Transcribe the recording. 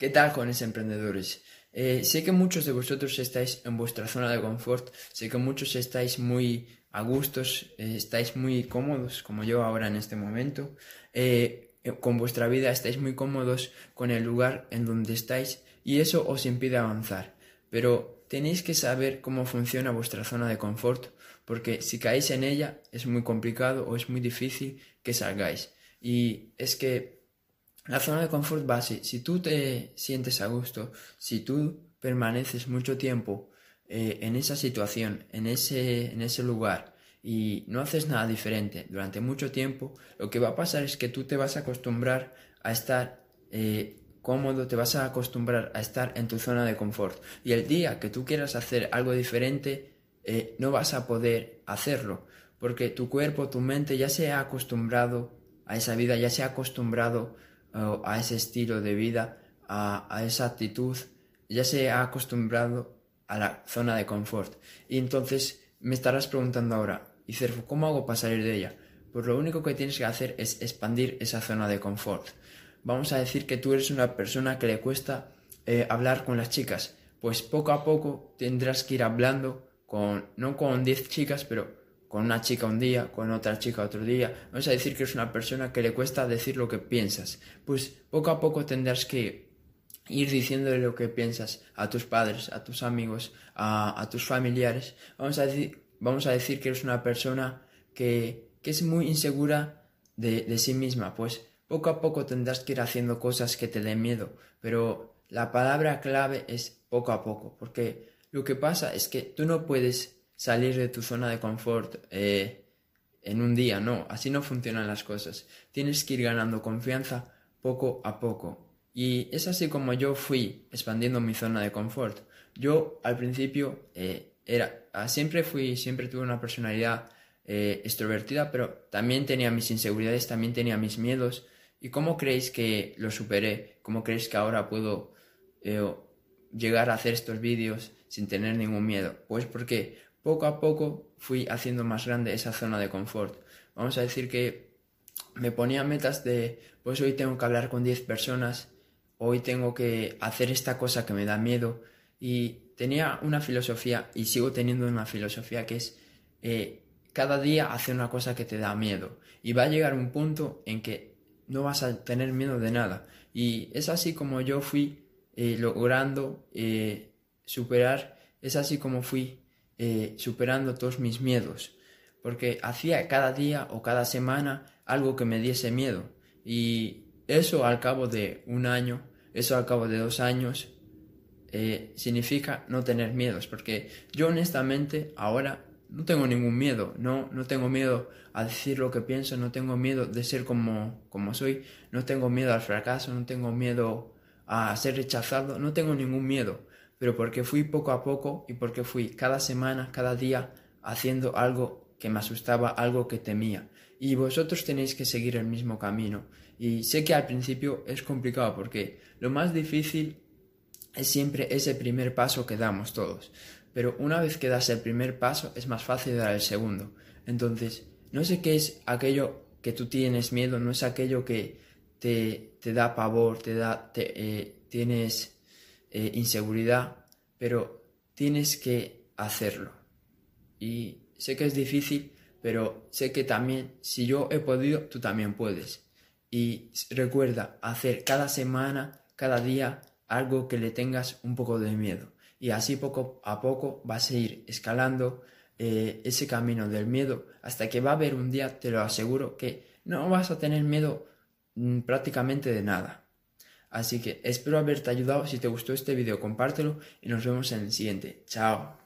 ¿Qué tal, jóvenes emprendedores? Eh, sé que muchos de vosotros estáis en vuestra zona de confort, sé que muchos estáis muy a gustos, eh, estáis muy cómodos, como yo ahora en este momento, eh, con vuestra vida estáis muy cómodos con el lugar en donde estáis y eso os impide avanzar. Pero tenéis que saber cómo funciona vuestra zona de confort, porque si caéis en ella es muy complicado o es muy difícil que salgáis. Y es que la zona de confort base, si tú te sientes a gusto, si tú permaneces mucho tiempo eh, en esa situación, en ese, en ese lugar, y no haces nada diferente durante mucho tiempo, lo que va a pasar es que tú te vas a acostumbrar a estar eh, cómodo, te vas a acostumbrar a estar en tu zona de confort. Y el día que tú quieras hacer algo diferente, eh, no vas a poder hacerlo, porque tu cuerpo, tu mente ya se ha acostumbrado a esa vida, ya se ha acostumbrado a ese estilo de vida, a, esa actitud, ya se ha acostumbrado a la zona de confort. Y entonces me estarás preguntando ahora, y Cerfo, ¿cómo hago para salir de ella? Pues lo único que tienes que hacer es expandir esa zona de confort. Vamos a decir que tú eres una persona que le cuesta eh, hablar con las chicas. Pues poco a poco tendrás que ir hablando con, no con 10 chicas, pero con una chica un día, con otra chica otro día. Vamos a decir que es una persona que le cuesta decir lo que piensas. Pues poco a poco tendrás que ir diciéndole lo que piensas a tus padres, a tus amigos, a, tus familiares. Vamos a, decir, vamos a decir que eres una persona que, es muy insegura de, de sí misma. Pues poco a poco tendrás que ir haciendo cosas que te den miedo. Pero la palabra clave es poco a poco. Porque lo que pasa es que tú no puedes salir de tu zona de confort eh, en un día, no, así no funcionan las cosas. Tienes que ir ganando confianza poco a poco. Y es así como yo fui expandiendo mi zona de confort. Yo al principio eh, era, ah, siempre fui, siempre tuve una personalidad eh, extrovertida, pero también tenía mis inseguridades, también tenía mis miedos. ¿Y cómo creéis que lo superé? ¿Cómo creéis que ahora puedo llegar a hacer estos vídeos sin tener ningún miedo? Pues porque poco a poco fui haciendo más grande esa zona de confort. Vamos a decir que me ponía metas de, pues hoy tengo que hablar con 10 personas, hoy tengo que hacer esta cosa que me da miedo. Y tenía una filosofía, y sigo teniendo una filosofía que es, eh, cada día hacer una cosa que te da miedo. Y va a llegar un punto en que no vas a tener miedo de nada. Y es así como yo fui eh, logrando eh, superar, es así como fui eh, superando todos mis miedos, porque hacía cada día o cada semana algo que me diese miedo. Y eso al cabo de un año, eso al cabo de dos años, eh, significa no tener miedos, porque yo honestamente ahora no tengo ningún miedo, no, no tengo miedo a decir lo que pienso, no tengo miedo de ser como, como soy, no tengo miedo al fracaso, no tengo miedo a ser rechazado, no tengo ningún miedo, pero porque fui poco a poco y porque fui cada semana, cada día haciendo algo que me asustaba, algo que temía. Y vosotros tenéis que seguir el mismo camino. Y sé que al principio es complicado porque lo más difícil es siempre ese primer paso que damos todos. Pero una vez que das el primer paso es más fácil dar el segundo. Entonces, no sé qué es aquello que tú tienes miedo, no es aquello que te, te da pavor, te da, te, eh, tienes eh, inseguridad, pero tienes que hacerlo. Y sé que es difícil, pero sé que también, si yo he podido, tú también puedes. Y recuerda hacer cada semana, cada día, algo que le tengas un poco de miedo. Y así poco a poco vas a ir escalando eh, ese camino del miedo hasta que va a haber un día, te lo aseguro, que no vas a tener miedo mm, prácticamente de nada. Así que espero haberte ayudado. Si te gustó este vídeo, compártelo y nos vemos en el siguiente. Chao.